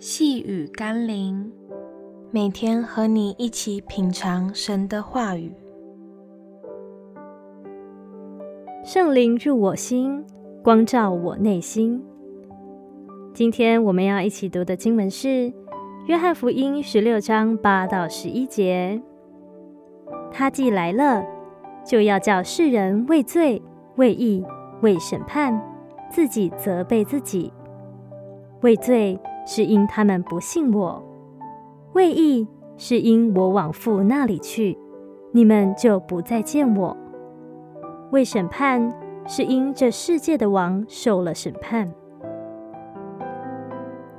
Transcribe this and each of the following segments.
细雨甘霖，每天和你一起品尝神的话语。圣灵入我心，光照我内心。今天我们要一起读的经文是《约翰福音》十六章八到十一节。他既来了，就要叫世人为罪、为义、为审判，自己责备自己。为罪是因他们不信我；为义是因我往父那里去，你们就不再见我；为审判是因这世界的王受了审判。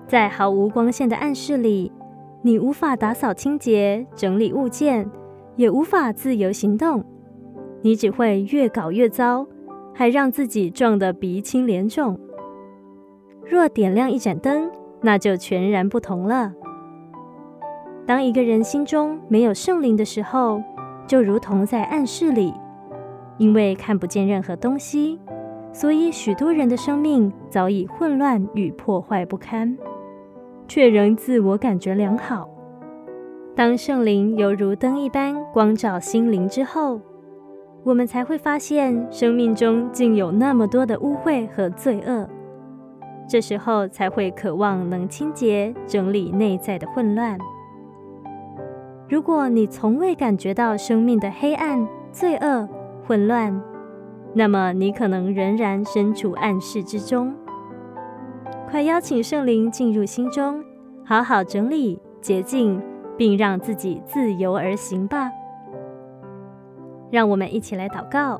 在毫无光线的暗室里，你无法打扫清洁、整理物件，也无法自由行动。你只会越搞越糟，还让自己撞得鼻青脸肿。若点亮一盏灯，那就全然不同了。当一个人心中没有圣灵的时候，就如同在暗室里，因为看不见任何东西，所以许多人的生命早已混乱与破坏不堪，却仍自我感觉良好。当圣灵犹如灯一般光照心灵之后，我们才会发现生命中竟有那么多的污秽和罪恶。这时候才会渴望能清洁、整理内在的混乱。如果你从未感觉到生命的黑暗、罪恶、混乱，那么你可能仍然身处暗室之中。快邀请圣灵进入心中，好好整理、洁净，并让自己自由而行吧。让我们一起来祷告：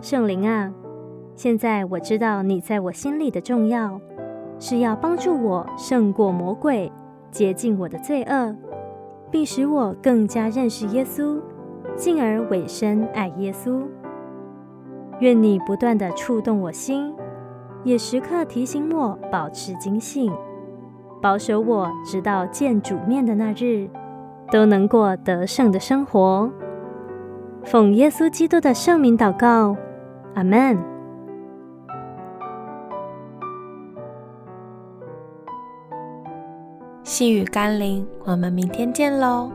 圣灵啊！现在我知道你在我心里的重要，是要帮助我胜过魔鬼，洁净我的罪恶，并使我更加认识耶稣，进而委身爱耶稣。愿你不断地触动我心，也时刻提醒我保持警醒，保守我直到见主面的那日，都能过得胜的生活。奉耶稣基督的圣名祷告，阿门。细雨甘霖，我们明天见喽。